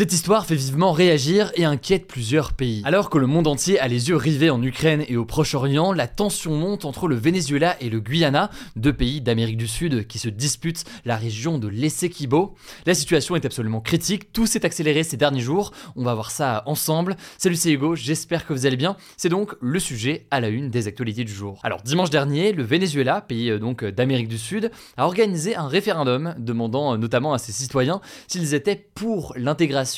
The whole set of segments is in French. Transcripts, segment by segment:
Cette histoire fait vivement réagir et inquiète plusieurs pays. Alors que le monde entier a les yeux rivés en Ukraine et au Proche-Orient, la tension monte entre le Venezuela et le Guyana, deux pays d'Amérique du Sud qui se disputent la région de l'Essequibo. La situation est absolument critique, tout s'est accéléré ces derniers jours, on va voir ça ensemble. Salut c'est Hugo, j'espère que vous allez bien. C'est donc le sujet à la une des actualités du jour. Alors dimanche dernier, le Venezuela, pays euh, donc d'Amérique du Sud, a organisé un référendum demandant euh, notamment à ses citoyens s'ils étaient pour l'intégration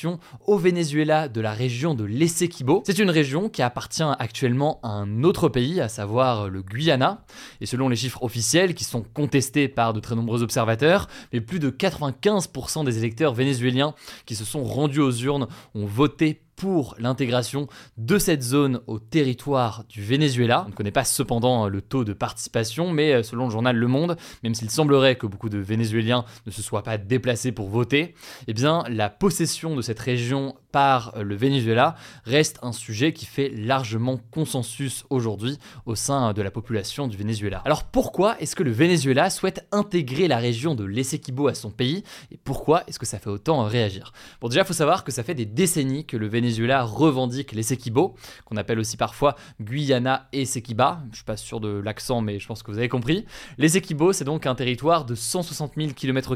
au Venezuela de la région de l'Essequibo. C'est une région qui appartient actuellement à un autre pays, à savoir le Guyana. Et selon les chiffres officiels, qui sont contestés par de très nombreux observateurs, mais plus de 95% des électeurs vénézuéliens qui se sont rendus aux urnes ont voté pour l'intégration de cette zone au territoire du Venezuela. On ne connaît pas cependant le taux de participation, mais euh, selon le journal Le Monde, même s'il semblerait que beaucoup de Vénézuéliens ne se soient pas déplacés pour voter, eh bien la possession de cette région par euh, le Venezuela reste un sujet qui fait largement consensus aujourd'hui au sein de la population du Venezuela. Alors pourquoi est-ce que le Venezuela souhaite intégrer la région de l'Essequibo à son pays et pourquoi est-ce que ça fait autant réagir? Bon déjà il faut savoir que ça fait des décennies que le Venezuela revendique l'Essequibo, qu'on appelle aussi parfois Guyana et Essequiba, je suis pas sûr de l'accent mais je pense que vous avez compris. L'Essequibo c'est donc un territoire de 160 000 km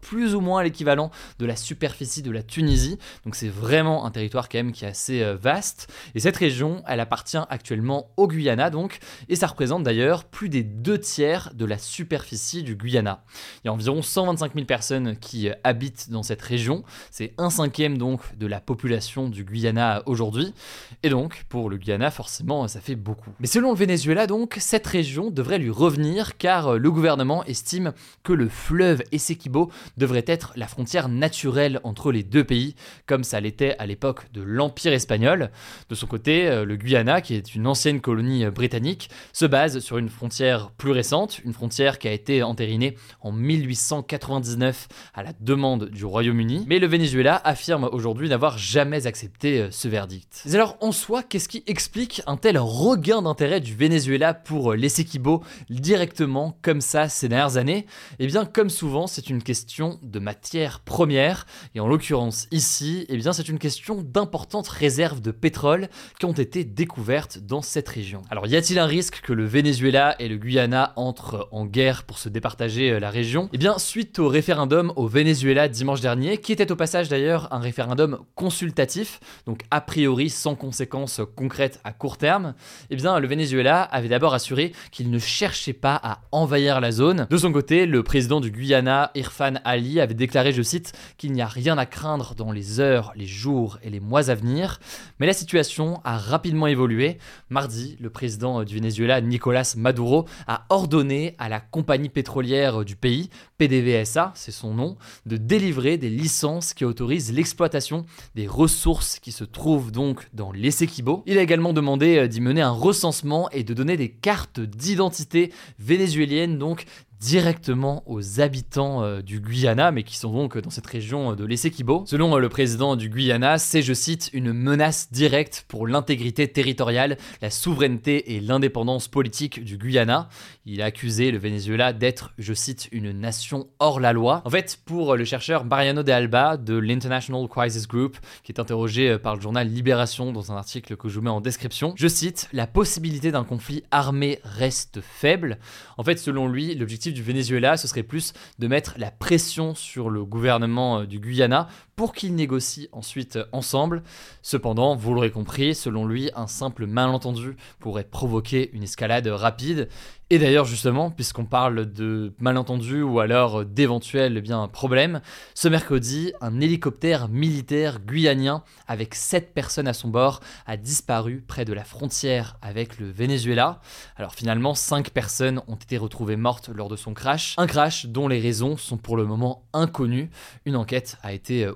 plus ou moins l'équivalent de la superficie de la Tunisie, donc c'est vraiment un territoire quand même qui est assez euh, vaste. Et cette région, elle appartient actuellement au Guyana donc, et ça représente d'ailleurs plus des deux tiers de la superficie du Guyana. Il y a environ 125 000 personnes qui euh, habitent dans cette région. C'est un cinquième donc de la population du Guyana aujourd'hui. Et donc, pour le Guyana, forcément, ça fait beaucoup. Mais selon le Venezuela donc, cette région devrait lui revenir car euh, le gouvernement estime que le fleuve Essequibo devrait être la frontière naturelle entre les deux pays, comme ça l'était à l'époque de l'Empire espagnol. De son côté, euh, le Guyana, qui est une ancienne colonie euh, britannique, se base sur une frontière plus récente, une frontière qui a été entérinée en 1899 à la demande du Royaume-Uni. Mais le Venezuela affirme aujourd'hui n'avoir jamais accepté euh, ce verdict. Mais alors, en soi, qu'est-ce qui explique un tel regain d'intérêt du Venezuela pour l'Essequibo directement comme ça ces dernières années? Eh bien, comme souvent, c'est une question de matière première, et en l'occurrence ici, eh bien, c'est une question d'importantes réserves de pétrole qui ont été découvertes dans cette région. Alors y a-t-il un risque que le Venezuela et le Guyana entrent en guerre pour se départager euh, la région? Eh bien, suite au référendum au Venezuela dimanche dernier, qui était au passage d'ailleurs un référendum consultatif, donc a priori sans conséquences concrètes à court terme, eh bien le Venezuela avait d'abord assuré qu'il ne cherchait pas à envahir la zone. De son côté, le président du Guyana, Irfan Ali, avait déclaré, je cite, qu'il n'y a rien à craindre dans les heures, les jours et les mois à venir, mais la situation a rapidement évolué. Mardi, le président du Venezuela, Nicolas Maduro, a ordonné à la compagnie pétrolière du pays, PDVSA, c'est son nom, de délivrer des licences qui autorisent l'exploitation des ressources qui se trouvent donc dans l'Essequibo. Il a également demandé d'y mener un recensement et de donner des cartes d'identité vénézuéliennes, donc directement aux habitants euh, du Guyana, mais qui sont donc dans cette région euh, de l'Essequibo. Selon euh, le président du Guyana, c'est, je cite, une menace directe pour l'intégrité territoriale, la souveraineté et l'indépendance politique du Guyana. Il a accusé le Venezuela d'être, je cite, une nation hors la loi. En fait, pour le chercheur Mariano de Alba de l'International Crisis Group, qui est interrogé par le journal Libération dans un article que je vous mets en description, je cite, la possibilité d'un conflit armé reste faible. En fait, selon lui, l'objectif du Venezuela, ce serait plus de mettre la pression sur le gouvernement euh, du Guyana pour qu'ils négocient ensuite ensemble. Cependant, vous l'aurez compris, selon lui, un simple malentendu pourrait provoquer une escalade rapide. Et d'ailleurs, justement, puisqu'on parle de malentendus ou alors d'éventuels eh problèmes, ce mercredi, un hélicoptère militaire guyanien avec 7 personnes à son bord a disparu près de la frontière avec le Venezuela. Alors finalement, 5 personnes ont été retrouvées mortes lors de son crash. Un crash dont les raisons sont pour le moment inconnues. Une enquête a été euh,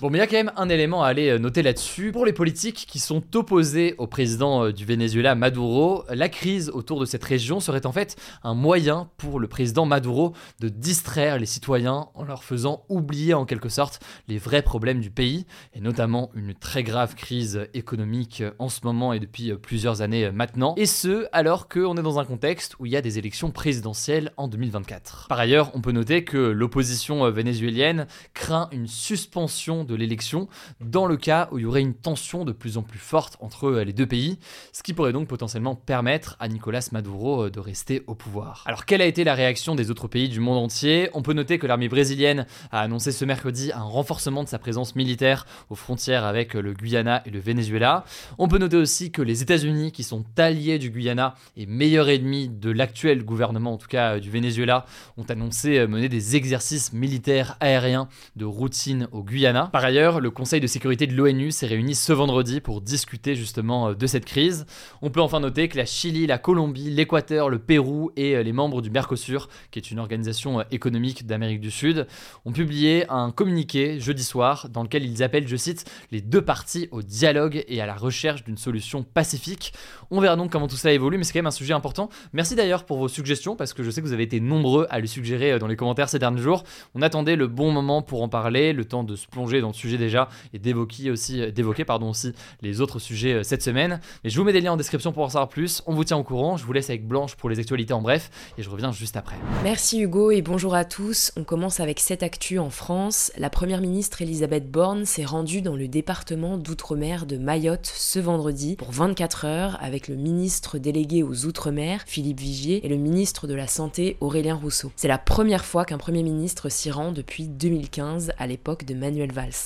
Bon, mais il y a quand même un élément à aller euh, noter là-dessus. Pour les politiques qui sont opposés au président euh, du Venezuela, Maduro, la crise autour de cette région serait en fait un moyen pour le président Maduro de distraire les citoyens en leur faisant oublier en quelque sorte les vrais problèmes du pays, et notamment une très grave crise économique en ce moment et depuis plusieurs années maintenant, et ce alors qu'on est dans un contexte où il y a des élections présidentielles en 2024. Par ailleurs, on peut noter que l'opposition vénézuélienne craint une suspension de l'élection dans le cas où il y aurait une tension de plus en plus forte entre les deux pays, ce qui pourrait donc potentiellement permettre à Nicolas Maduro de rester au pouvoir. Alors quelle a été la réaction des autres pays du monde entier? On peut noter que l'armée brésilienne a annoncé ce mercredi un renforcement de sa présence militaire aux frontières avec le Guyana et le Venezuela. On peut noter aussi que les États-Unis, qui sont alliés du Guyana et meilleurs ennemis de l'actuel gouvernement, en tout cas du Venezuela, ont annoncé mener des exercices militaires aériens de routine au Guyana. Par ailleurs, le Conseil de sécurité de l'ONU s'est réuni ce vendredi pour discuter justement de cette crise. On peut enfin noter que la Chili, la Colombie, l'Équateur, le Pérou et euh, les membres du Mercosur, qui est une organisation euh, économique d'Amérique du Sud, ont publié un communiqué jeudi soir dans lequel ils appellent, je cite, les deux parties au dialogue et à la recherche d'une solution pacifique. On verra donc comment tout ça évolue, mais c'est quand même un sujet important. Merci d'ailleurs pour vos suggestions, parce que je sais que vous avez été nombreux à le suggérer euh, dans les commentaires ces derniers jours. On attendait le bon moment pour en parler, le temps de plonger dans le sujet déjà et d'évoquer aussi, d'évoquer pardon aussi les autres sujets cette semaine. Mais je vous mets des liens en description pour en savoir plus. On vous tient au courant. Je vous laisse avec Blanche pour les actualités en bref et je reviens juste après. Merci Hugo et bonjour à tous. On commence avec cette actu en France. La première ministre Elisabeth Borne s'est rendue dans le département d'outre-mer de Mayotte ce vendredi pour 24 heures avec le ministre délégué aux outre-mer Philippe Vigier et le ministre de la Santé Aurélien Rousseau. C'est la première fois qu'un premier ministre s'y rend depuis 2015 à l'époque de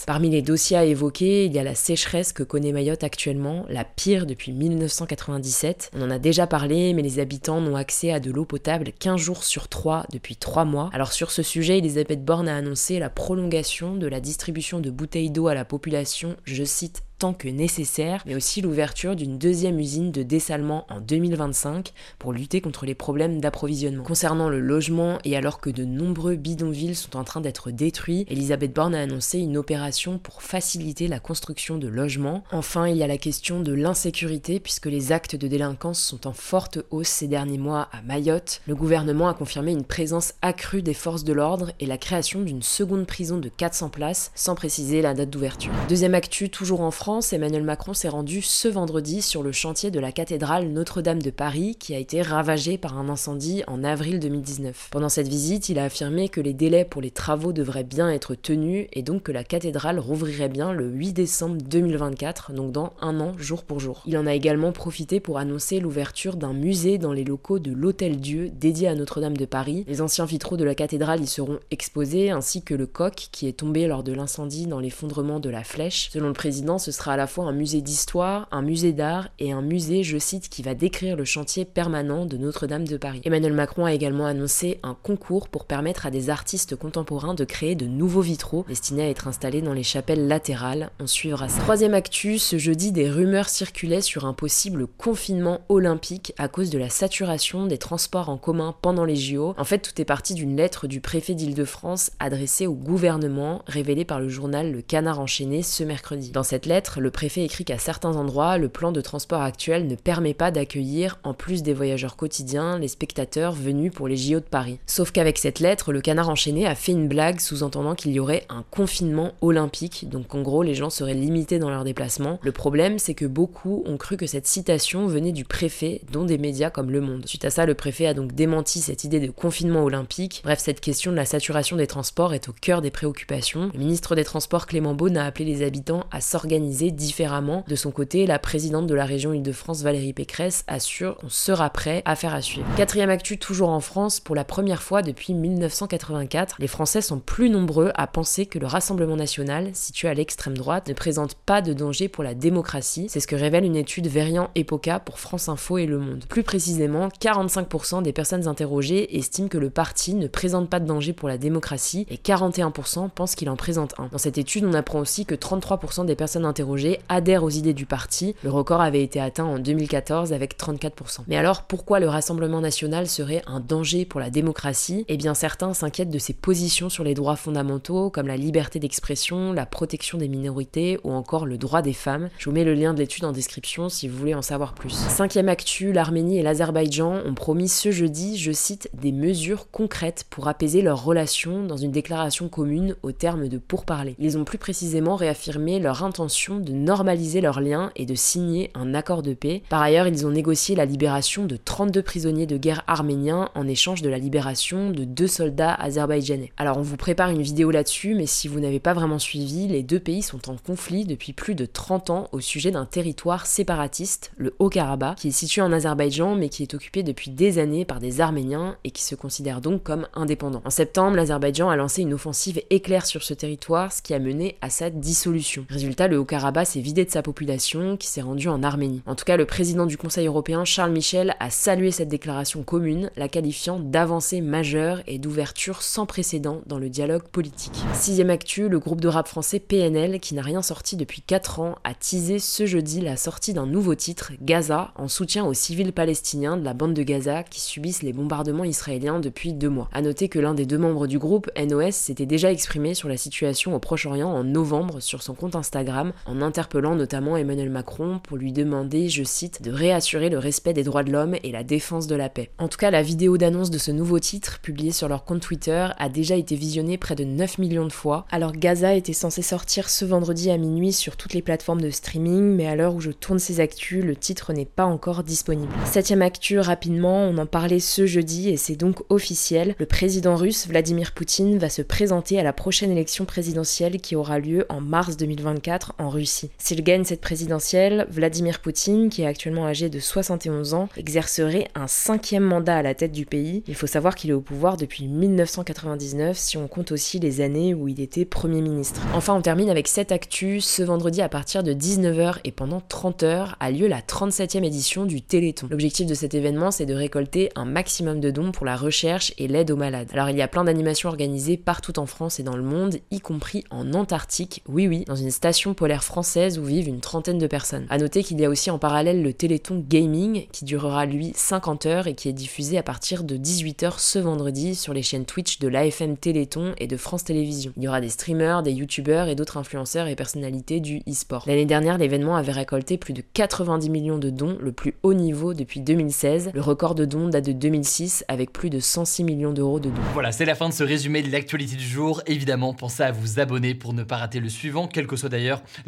Parmi les dossiers à évoquer, il y a la sécheresse que connaît Mayotte actuellement, la pire depuis 1997. On en a déjà parlé, mais les habitants n'ont accès à de l'eau potable 15 jours sur 3 depuis 3 mois. Alors sur ce sujet, Elisabeth Borne a annoncé la prolongation de la distribution de bouteilles d'eau à la population, je cite, tant que nécessaire, mais aussi l'ouverture d'une deuxième usine de dessalement en 2025 pour lutter contre les problèmes d'approvisionnement. Concernant le logement, et alors que de nombreux bidonvilles sont en train d'être détruits, Elisabeth Borne a annoncé une opération pour faciliter la construction de logements. Enfin, il y a la question de l'insécurité, puisque les actes de délinquance sont en forte hausse ces derniers mois à Mayotte. Le gouvernement a confirmé une présence accrue des forces de l'ordre et la création d'une seconde prison de 400 places, sans préciser la date d'ouverture. Deuxième actu, toujours en France, Emmanuel Macron s'est rendu ce vendredi sur le chantier de la cathédrale Notre-Dame de Paris qui a été ravagée par un incendie en avril 2019. Pendant cette visite, il a affirmé que les délais pour les travaux devraient bien être tenus et donc que la cathédrale rouvrirait bien le 8 décembre 2024, donc dans un an jour pour jour. Il en a également profité pour annoncer l'ouverture d'un musée dans les locaux de l'Hôtel Dieu dédié à Notre-Dame de Paris. Les anciens vitraux de la cathédrale y seront exposés ainsi que le coq qui est tombé lors de l'incendie dans l'effondrement de la flèche. Selon le président, ce sera à la fois un musée d'histoire, un musée d'art et un musée, je cite, qui va décrire le chantier permanent de Notre-Dame de Paris. Emmanuel Macron a également annoncé un concours pour permettre à des artistes contemporains de créer de nouveaux vitraux destinés à être installés dans les chapelles latérales. On suivra ça. Troisième actu, ce jeudi, des rumeurs circulaient sur un possible confinement olympique à cause de la saturation des transports en commun pendant les JO. En fait, tout est parti d'une lettre du préfet d'Île-de-France adressée au gouvernement, révélée par le journal Le Canard enchaîné ce mercredi. Dans cette lettre, le préfet écrit qu'à certains endroits, le plan de transport actuel ne permet pas d'accueillir, en plus des voyageurs quotidiens, les spectateurs venus pour les JO de Paris. Sauf qu'avec cette lettre, le canard enchaîné a fait une blague sous-entendant qu'il y aurait un confinement olympique, donc en gros les gens seraient limités dans leurs déplacements. Le problème, c'est que beaucoup ont cru que cette citation venait du préfet, dont des médias comme Le Monde. Suite à ça, le préfet a donc démenti cette idée de confinement olympique. Bref, cette question de la saturation des transports est au cœur des préoccupations. Le ministre des Transports Clément Beaune a appelé les habitants à s'organiser différemment. De son côté, la présidente de la région Île-de-France, Valérie Pécresse, assure on sera prêt à faire à suivre. Quatrième actu, toujours en France, pour la première fois depuis 1984, les Français sont plus nombreux à penser que le Rassemblement national, situé à l'extrême droite, ne présente pas de danger pour la démocratie. C'est ce que révèle une étude Verian Epoca pour France Info et Le Monde. Plus précisément, 45% des personnes interrogées estiment que le parti ne présente pas de danger pour la démocratie et 41% pensent qu'il en présente un. Dans cette étude, on apprend aussi que 33% des personnes interrogées adhèrent aux idées du parti. Le record avait été atteint en 2014 avec 34%. Mais alors, pourquoi le Rassemblement national serait un danger pour la démocratie? Eh bien, certains s'inquiètent de ses positions sur les droits fondamentaux, comme la liberté d'expression, la protection des minorités ou encore le droit des femmes. Je vous mets le lien de l'étude en description si vous voulez en savoir plus. Cinquième actu, l'Arménie et l'Azerbaïdjan ont promis ce jeudi, je cite, des mesures concrètes pour apaiser leurs relations dans une déclaration commune au terme de pourparlers. Ils ont plus précisément réaffirmé leur intention de normaliser leurs liens et de signer un accord de paix. Par ailleurs, ils ont négocié la libération de 32 prisonniers de guerre arméniens en échange de la libération de deux soldats azerbaïdjanais. Alors on vous prépare une vidéo là-dessus, mais si vous n'avez pas vraiment suivi, les deux pays sont en conflit depuis plus de 30 ans au sujet d'un territoire séparatiste, le Haut-Karabakh, qui est situé en Azerbaïdjan mais qui est occupé depuis des années par des Arméniens et qui se considère donc comme indépendant. En septembre, l'Azerbaïdjan a lancé une offensive éclair sur ce territoire, ce qui a mené à sa dissolution. Résultat, le Haut-Karabakh s'est vidé de sa population qui s'est rendue en Arménie. En tout cas, le président du Conseil européen, Charles Michel, a salué cette déclaration commune, la qualifiant d'avancée majeure et d'ouverture sans précédent dans le dialogue politique. Sixième actu, le groupe de rap français PNL, qui n'a rien sorti depuis 4 ans, a teasé ce jeudi la sortie d'un nouveau titre, Gaza, en soutien aux civils palestiniens de la bande de Gaza qui subissent les bombardements israéliens depuis deux mois. A noter que l'un des deux membres du groupe, NOS, s'était déjà exprimé sur la situation au Proche-Orient en novembre sur son compte Instagram, en interpellant notamment Emmanuel Macron pour lui demander, je cite, de réassurer le respect des droits de l'homme et la défense de la paix. En tout cas, la vidéo d'annonce de ce nouveau titre, publiée sur leur compte Twitter, a déjà été visionnée près de 9 millions de fois. Alors Gaza était censé sortir ce vendredi à minuit sur toutes les plateformes de streaming, mais à l'heure où je tourne ces actus, le titre n'est pas encore disponible. Septième actu, rapidement, on en parlait ce jeudi et c'est donc officiel. Le président russe Vladimir Poutine va se présenter à la prochaine élection présidentielle qui aura lieu en mars 2024 en S'il gagne cette présidentielle, Vladimir Poutine, qui est actuellement âgé de 71 ans, exercerait un cinquième mandat à la tête du pays. Il faut savoir qu'il est au pouvoir depuis 1999 si on compte aussi les années où il était Premier ministre. Enfin, on termine avec cette actu. Ce vendredi à partir de 19h et pendant 30 h a lieu la 37e édition du Téléthon. L'objectif de cet événement, c'est de récolter un maximum de dons pour la recherche et l'aide aux malades. Alors il y a plein d'animations organisées partout en France et dans le monde, y compris en Antarctique, oui oui, dans une station polaire française où vivent une trentaine de personnes. A noter qu'il y a aussi en parallèle le Téléthon Gaming qui durera lui 50 heures et qui est diffusé à partir de 18h ce vendredi sur les chaînes Twitch de l'AFM Téléthon et de France Télévisions. Il y aura des streamers, des youtubeurs et d'autres influenceurs et personnalités du e-sport. L'année dernière, l'événement avait récolté plus de 90 millions de dons, le plus haut niveau depuis 2016. Le record de dons date de 2006 avec plus de 106 millions d'euros de dons. Voilà, c'est la fin de ce résumé de l'actualité du jour. Évidemment, pensez à vous abonner pour ne pas rater le suivant, quelle que soit d'ailleurs